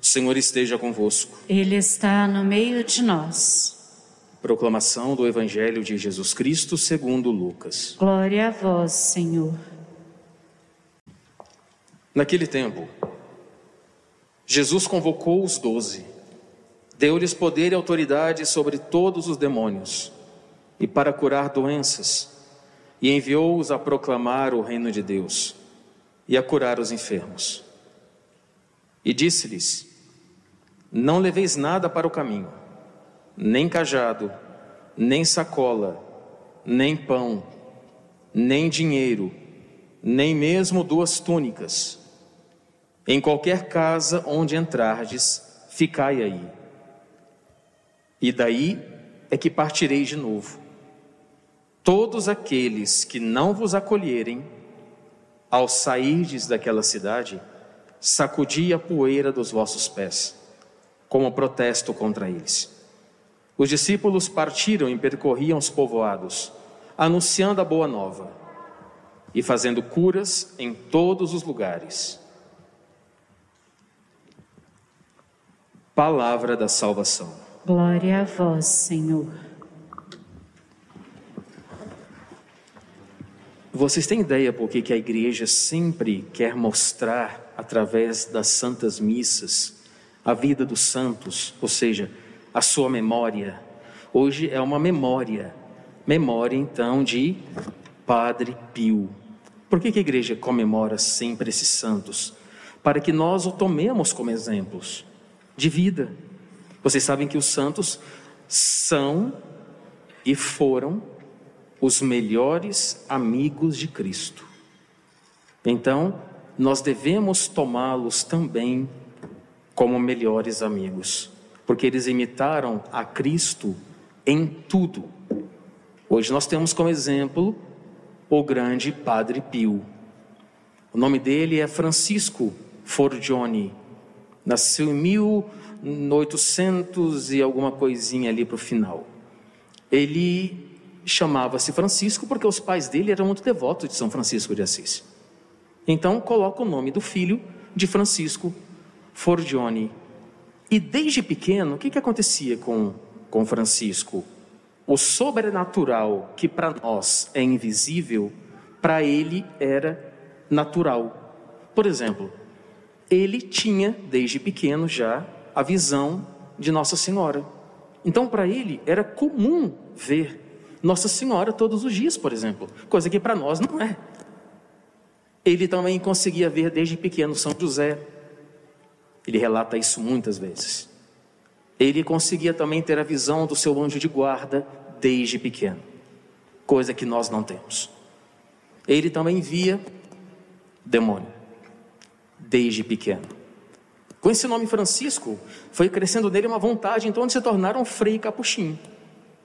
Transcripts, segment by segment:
O Senhor esteja convosco. Ele está no meio de nós. Proclamação do Evangelho de Jesus Cristo segundo Lucas. Glória a vós, Senhor. Naquele tempo, Jesus convocou os doze, deu-lhes poder e autoridade sobre todos os demônios e para curar doenças, e enviou-os a proclamar o reino de Deus e a curar os enfermos. E disse-lhes: Não leveis nada para o caminho, nem cajado, nem sacola, nem pão, nem dinheiro, nem mesmo duas túnicas. Em qualquer casa onde entrardes, ficai aí. E daí é que partirei de novo. Todos aqueles que não vos acolherem, ao sairdes daquela cidade, sacudi a poeira dos vossos pés, como protesto contra eles. Os discípulos partiram e percorriam os povoados, anunciando a boa nova e fazendo curas em todos os lugares. Palavra da salvação. Glória a vós, Senhor. Vocês têm ideia por que a igreja sempre quer mostrar, através das santas missas, a vida dos santos, ou seja, a sua memória? Hoje é uma memória, memória então de Padre Pio. Por que a igreja comemora sempre esses santos? Para que nós o tomemos como exemplos de vida. Vocês sabem que os santos são e foram os melhores amigos de Cristo. Então, nós devemos tomá-los também como melhores amigos, porque eles imitaram a Cristo em tudo. Hoje nós temos como exemplo o grande Padre Pio. O nome dele é Francisco Forgione. Nasceu em 1800 e alguma coisinha ali para o final. Ele chamava-se Francisco porque os pais dele eram muito devotos de São Francisco de Assis. Então coloca o nome do filho de Francisco Forgione. E desde pequeno, o que, que acontecia com, com Francisco? O sobrenatural, que para nós é invisível, para ele era natural. Por exemplo, ele tinha, desde pequeno já, a visão de Nossa Senhora. Então, para ele, era comum ver nossa Senhora todos os dias, por exemplo, coisa que para nós não é. Ele também conseguia ver desde pequeno São José. Ele relata isso muitas vezes. Ele conseguia também ter a visão do seu anjo de guarda desde pequeno, coisa que nós não temos. Ele também via demônio desde pequeno. Com esse nome Francisco, foi crescendo nele uma vontade então de se tornar um frei capuchinho.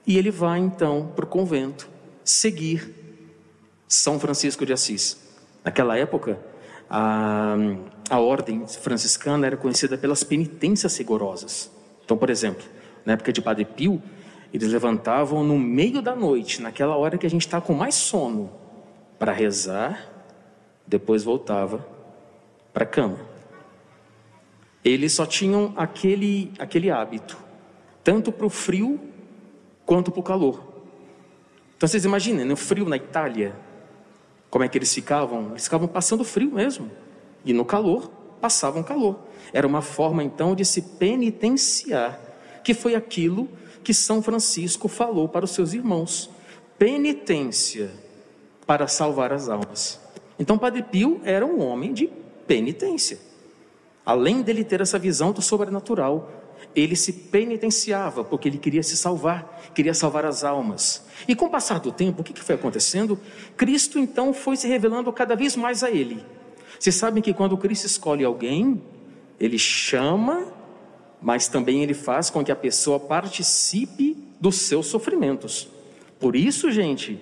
E ele vai então para o convento seguir São Francisco de Assis. Naquela época, a, a ordem franciscana era conhecida pelas penitências rigorosas. Então, por exemplo, na época de Padre Pio, eles levantavam no meio da noite, naquela hora que a gente está com mais sono, para rezar, depois voltava para a cama. Eles só tinham aquele, aquele hábito, tanto para o frio quanto para o calor. Então vocês imaginem, no frio na Itália, como é que eles ficavam? Eles ficavam passando frio mesmo. E no calor, passavam calor. Era uma forma então de se penitenciar, que foi aquilo que São Francisco falou para os seus irmãos: penitência para salvar as almas. Então, Padre Pio era um homem de penitência. Além dele ter essa visão do sobrenatural, ele se penitenciava porque ele queria se salvar, queria salvar as almas. E com o passar do tempo, o que foi acontecendo? Cristo então foi se revelando cada vez mais a ele. Vocês sabem que quando Cristo escolhe alguém, ele chama, mas também ele faz com que a pessoa participe dos seus sofrimentos. Por isso, gente,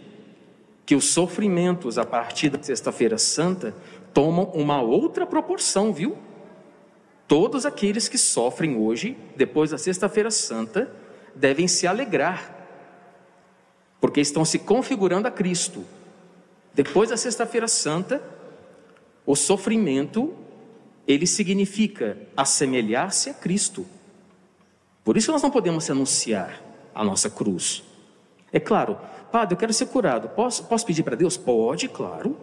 que os sofrimentos a partir da Sexta-feira Santa tomam uma outra proporção, viu? Todos aqueles que sofrem hoje, depois da Sexta-feira Santa, devem se alegrar, porque estão se configurando a Cristo. Depois da Sexta-feira Santa, o sofrimento ele significa assemelhar-se a Cristo. Por isso nós não podemos anunciar a nossa cruz. É claro, Padre, eu quero ser curado. Posso, posso pedir para Deus? Pode, claro.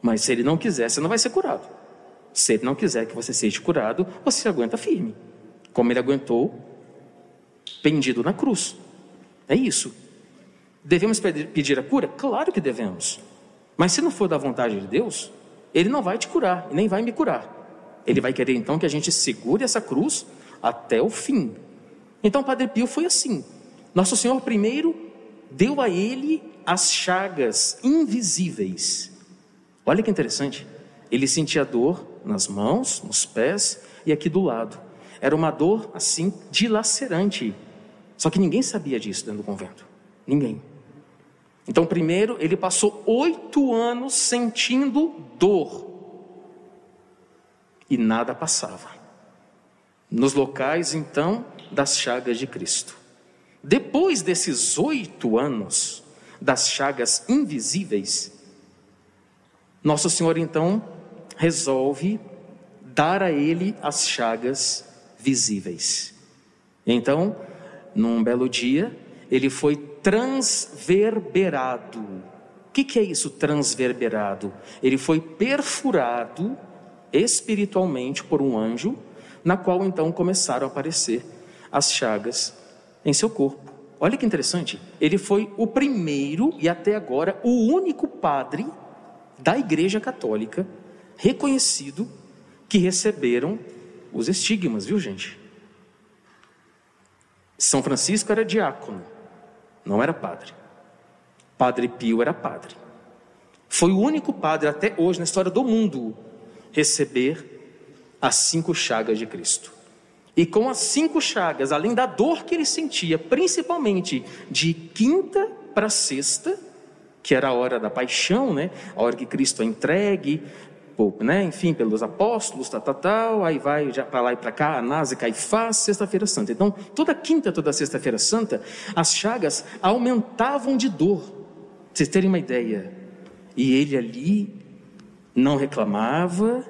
Mas se Ele não quiser, você não vai ser curado. Se Ele não quiser que você seja curado, você aguenta firme. Como Ele aguentou, pendido na cruz. É isso. Devemos pedir a cura? Claro que devemos. Mas se não for da vontade de Deus, Ele não vai te curar nem vai me curar. Ele vai querer então que a gente segure essa cruz até o fim. Então, Padre Pio foi assim. Nosso Senhor primeiro deu a ele as chagas invisíveis. Olha que interessante. Ele sentia dor nas mãos, nos pés e aqui do lado. Era uma dor assim dilacerante. Só que ninguém sabia disso dentro do convento. Ninguém. Então, primeiro, ele passou oito anos sentindo dor e nada passava. Nos locais, então, das chagas de Cristo. Depois desses oito anos das chagas invisíveis, Nosso Senhor então resolve dar a ele as chagas visíveis. Então, num belo dia, ele foi transverberado. O que, que é isso, transverberado? Ele foi perfurado espiritualmente por um anjo, na qual então começaram a aparecer as chagas em seu corpo. Olha que interessante, ele foi o primeiro e até agora o único padre da Igreja Católica reconhecido que receberam os estigmas, viu gente? São Francisco era diácono, não era padre. Padre Pio era padre. Foi o único padre até hoje na história do mundo receber as cinco chagas de Cristo. E com as cinco chagas, além da dor que ele sentia, principalmente de quinta para sexta, que era a hora da paixão, né? A hora que Cristo é entregue, né? Enfim, pelos apóstolos, tal, tal, tal, aí vai para lá e para cá, Anás e Caifás, sexta-feira santa. Então, toda quinta, toda sexta-feira santa, as chagas aumentavam de dor. Pra vocês terem uma ideia. E ele ali não reclamava,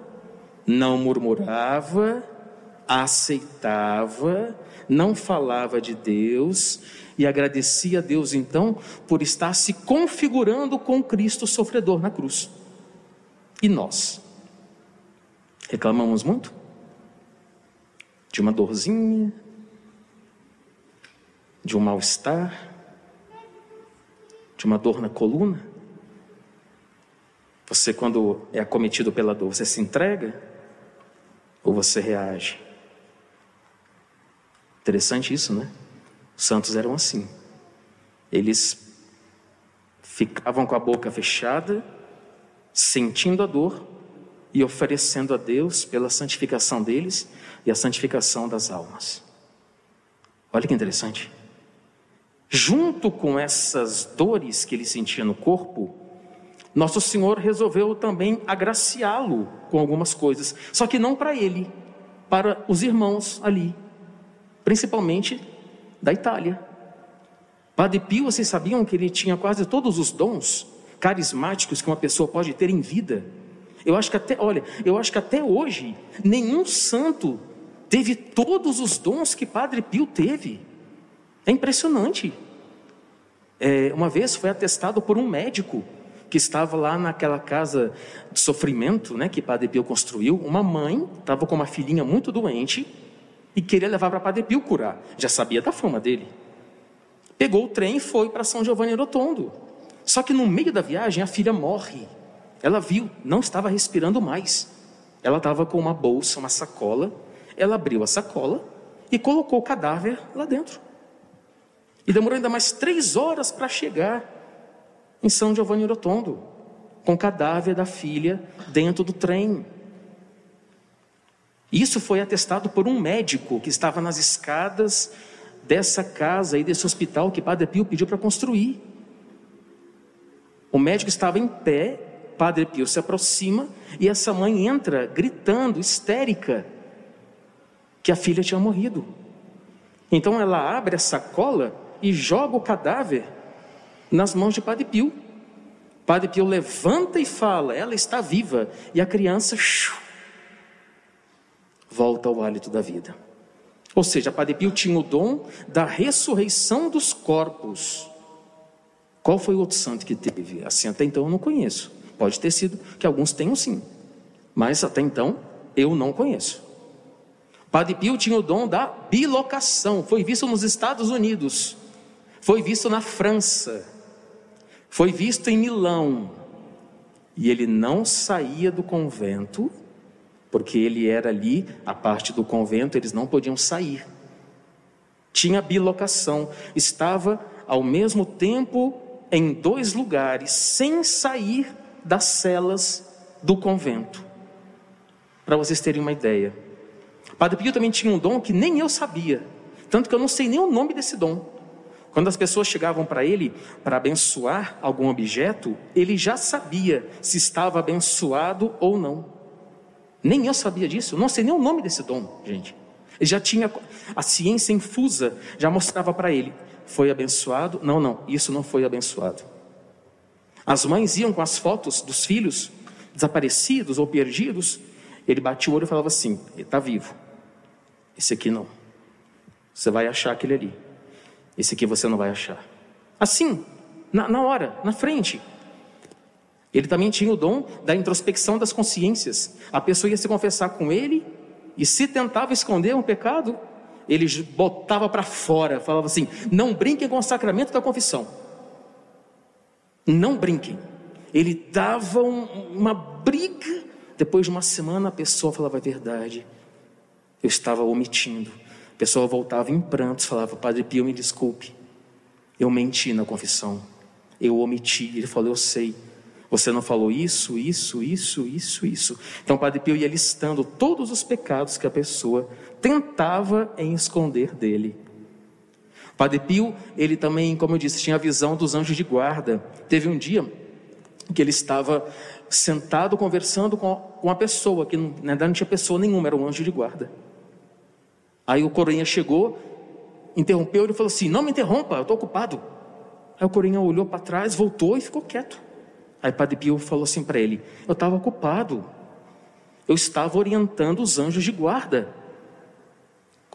não murmurava, aceitava, não falava de Deus e agradecia a Deus então por estar se configurando com Cristo sofredor na cruz. E nós? Reclamamos muito? De uma dorzinha? De um mal-estar? De uma dor na coluna? Você, quando é acometido pela dor, você se entrega? Ou você reage? Interessante isso, né? Os santos eram assim. Eles ficavam com a boca fechada, sentindo a dor e oferecendo a Deus pela santificação deles e a santificação das almas. Olha que interessante. Junto com essas dores que ele sentia no corpo, nosso Senhor resolveu também agraciá-lo com algumas coisas, só que não para ele, para os irmãos ali, principalmente da Itália. Padre Pio, vocês sabiam que ele tinha quase todos os dons carismáticos que uma pessoa pode ter em vida? Eu acho que até, olha, eu acho que até hoje nenhum santo teve todos os dons que Padre Pio teve. É impressionante. É, uma vez foi atestado por um médico que estava lá naquela casa de sofrimento, né, que Padre Pio construiu. Uma mãe estava com uma filhinha muito doente e queria levar para Padre Pio curar. Já sabia da fama dele. Pegou o trem e foi para São Giovanni Rotondo. Só que no meio da viagem a filha morre. Ela viu, não estava respirando mais. Ela estava com uma bolsa, uma sacola. Ela abriu a sacola e colocou o cadáver lá dentro. E demorou ainda mais três horas para chegar em São Giovanni Rotondo, com o cadáver da filha dentro do trem. Isso foi atestado por um médico que estava nas escadas dessa casa e desse hospital que Padre Pio pediu para construir. O médico estava em pé, Padre Pio se aproxima e essa mãe entra gritando, histérica, que a filha tinha morrido. Então ela abre a sacola e joga o cadáver nas mãos de Padre Pio. Padre Pio levanta e fala: Ela está viva. E a criança volta ao hálito da vida. Ou seja, Padre Pio tinha o dom da ressurreição dos corpos. Qual foi o outro santo que teve? Assim, até então eu não conheço. Pode ter sido que alguns tenham sim, mas até então eu não conheço. Padre Pio tinha o dom da bilocação, foi visto nos Estados Unidos, foi visto na França, foi visto em Milão, e ele não saía do convento, porque ele era ali, a parte do convento, eles não podiam sair. Tinha bilocação, estava ao mesmo tempo em dois lugares, sem sair das celas do convento. Para vocês terem uma ideia. Padre Pio também tinha um dom que nem eu sabia, tanto que eu não sei nem o nome desse dom. Quando as pessoas chegavam para ele para abençoar algum objeto, ele já sabia se estava abençoado ou não. Nem eu sabia disso, eu não sei nem o nome desse dom, gente. Ele já tinha a ciência infusa, já mostrava para ele: foi abençoado? Não, não, isso não foi abençoado. As mães iam com as fotos dos filhos desaparecidos ou perdidos, ele batia o olho e falava assim: ele está vivo. Esse aqui não. Você vai achar aquele ali. Esse aqui você não vai achar. Assim, na, na hora, na frente. Ele também tinha o dom da introspecção das consciências. A pessoa ia se confessar com ele e se tentava esconder um pecado, ele botava para fora, falava assim: não brinquem com o sacramento da confissão. Não brinquem. Ele dava um, uma briga. Depois de uma semana, a pessoa falava a verdade. Eu estava omitindo. A pessoa voltava em prantos, falava: Padre Pio, me desculpe. Eu menti na confissão. Eu omiti. Ele falou: Eu sei. Você não falou isso, isso, isso, isso, isso. Então, o Padre Pio ia listando todos os pecados que a pessoa tentava em esconder dele. O Padre Pio, ele também, como eu disse, tinha a visão dos anjos de guarda. Teve um dia que ele estava sentado conversando com uma pessoa, que na verdade não tinha pessoa nenhuma, era um anjo de guarda. Aí o coroinha chegou, interrompeu e falou assim: Não me interrompa, eu estou ocupado. Aí o coroinha olhou para trás, voltou e ficou quieto. Aí Padre Pio falou assim para ele: Eu estava ocupado, eu estava orientando os anjos de guarda.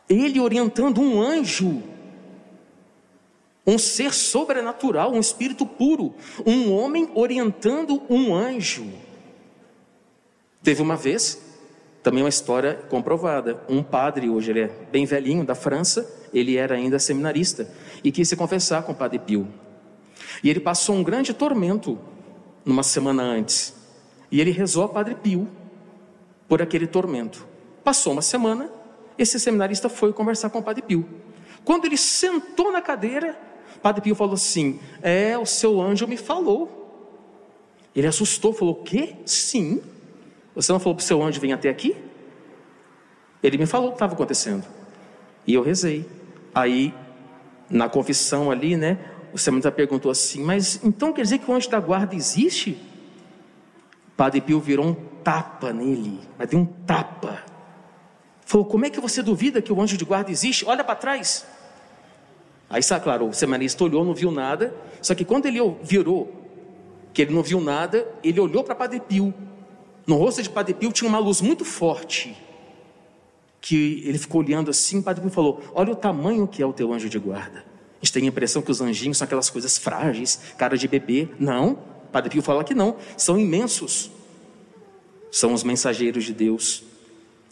Ele orientando um anjo, um ser sobrenatural, um espírito puro, um homem orientando um anjo. Teve uma vez também uma história comprovada. Um padre, hoje ele é bem velhinho, da França, ele era ainda seminarista, e quis se confessar com o padre Pio. E ele passou um grande tormento numa semana antes. E ele rezou a padre Pio por aquele tormento. Passou uma semana, esse seminarista foi conversar com o padre Pio. Quando ele sentou na cadeira, padre Pio falou assim: É, o seu anjo me falou. Ele assustou, falou: O quê? Sim, você não falou para o seu anjo vir até aqui? Ele me falou o que estava acontecendo. E eu rezei. Aí, na confissão ali, né? O seminarista perguntou assim: Mas então quer dizer que o anjo da guarda existe? Padre Pio virou um tapa nele, mas deu um tapa. Falou: Como é que você duvida que o anjo de guarda existe? Olha para trás. Aí, sabe, claro, o seminarista olhou, não viu nada. Só que quando ele virou, que ele não viu nada, ele olhou para Padre Pio no rosto de Padre Pio tinha uma luz muito forte, que ele ficou olhando assim, Padre Pio falou: Olha o tamanho que é o teu anjo de guarda. A gente tem a impressão que os anjinhos são aquelas coisas frágeis, cara de bebê. Não, Padre Pio fala que não, são imensos. São os mensageiros de Deus.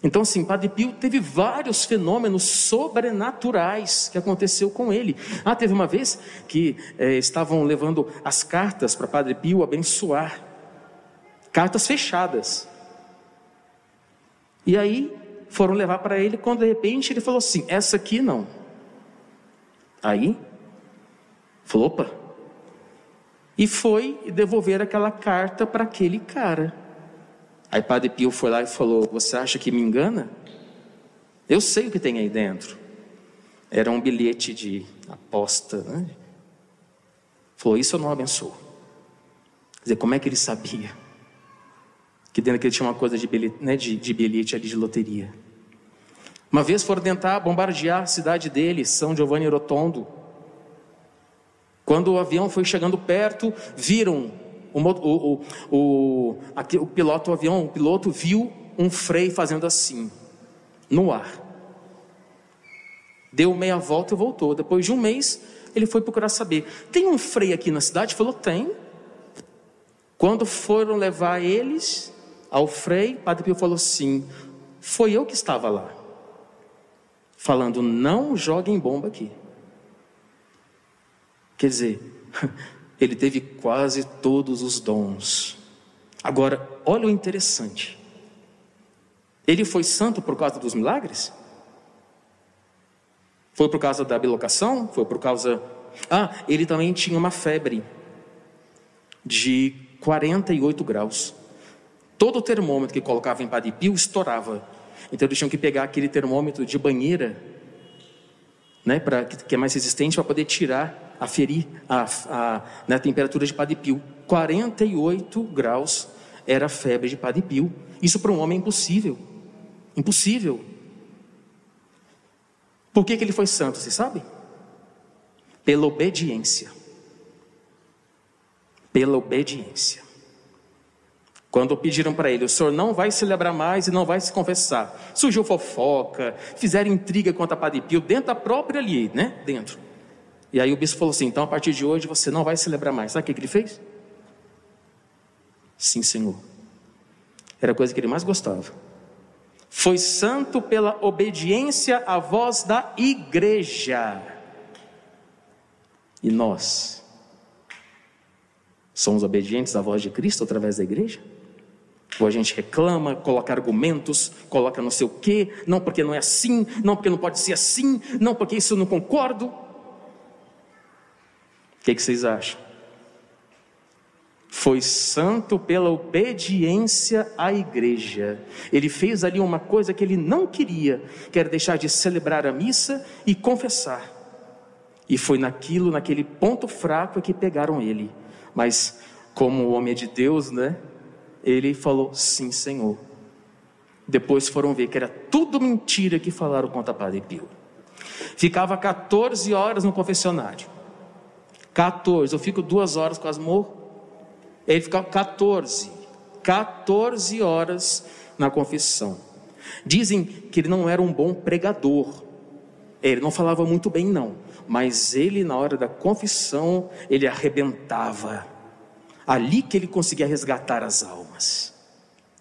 Então, assim, Padre Pio teve vários fenômenos sobrenaturais que aconteceu com ele. Ah, teve uma vez que eh, estavam levando as cartas para Padre Pio abençoar cartas fechadas. E aí foram levar para ele, quando de repente ele falou assim: essa aqui não. Aí, falou, opa. E foi devolver aquela carta para aquele cara. Aí Padre Pio foi lá e falou: Você acha que me engana? Eu sei o que tem aí dentro. Era um bilhete de aposta. Né? Falou: Isso eu não abençoo. Quer dizer, como é que ele sabia? que dentro daquele tinha uma coisa de bilhete, né, de, de bilhete ali de loteria. Uma vez foram tentar bombardear a cidade dele, São Giovanni Rotondo. Quando o avião foi chegando perto, viram o, o, o, o, o piloto do avião, o piloto viu um freio fazendo assim. no ar. Deu meia volta e voltou. Depois de um mês, ele foi procurar saber: tem um frei aqui na cidade? Falou: tem. Quando foram levar eles ao frei, Padre Pio falou: sim, foi eu que estava lá. Falando: não joguem bomba aqui. Quer dizer, ele teve quase todos os dons. Agora, olha o interessante. Ele foi santo por causa dos milagres? Foi por causa da bilocação? Foi por causa. Ah, ele também tinha uma febre de 48 graus. Todo o termômetro que colocava em Padre Pio estourava. Então eles tinham que pegar aquele termômetro de banheira, né, para que é mais resistente para poder tirar, aferir a, a, né, a temperatura de Padre Pio. 48 graus era a febre de Padre Pio. Isso para um homem é impossível. Impossível. Por que, que ele foi santo, você sabe? Pela obediência. Pela obediência. Quando pediram para ele, o senhor não vai celebrar mais e não vai se confessar. Surgiu fofoca, fizeram intriga contra Padre Pio, dentro da própria ali, né? Dentro. E aí o bispo falou assim: então a partir de hoje você não vai celebrar mais. Sabe o que ele fez? Sim, Senhor. Era a coisa que ele mais gostava. Foi santo pela obediência à voz da igreja. E nós somos obedientes à voz de Cristo através da igreja? Ou a gente reclama, coloca argumentos, coloca não sei o quê, não porque não é assim, não porque não pode ser assim, não porque isso eu não concordo. O que, que vocês acham? foi santo pela obediência à igreja. Ele fez ali uma coisa que ele não queria, que era deixar de celebrar a missa e confessar. E foi naquilo, naquele ponto fraco que pegaram ele. Mas como o homem é de Deus, né? Ele falou: "Sim, Senhor". Depois foram ver que era tudo mentira que falaram contra Padre Pio. Ficava 14 horas no confessionário. 14, eu fico duas horas, quase morro. Ele ficava 14, 14 horas na confissão. Dizem que ele não era um bom pregador. Ele não falava muito bem, não. Mas ele, na hora da confissão, ele arrebentava. Ali que ele conseguia resgatar as almas.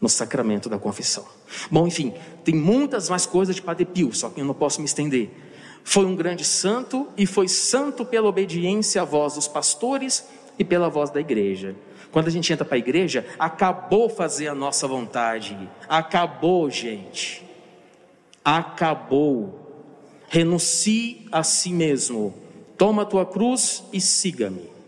No sacramento da confissão. Bom, enfim, tem muitas mais coisas de Padre Pio, só que eu não posso me estender. Foi um grande santo e foi santo pela obediência à voz dos pastores e pela voz da igreja. Quando a gente entra para a igreja, acabou fazer a nossa vontade. Acabou, gente. Acabou. Renuncie a si mesmo. Toma a tua cruz e siga-me.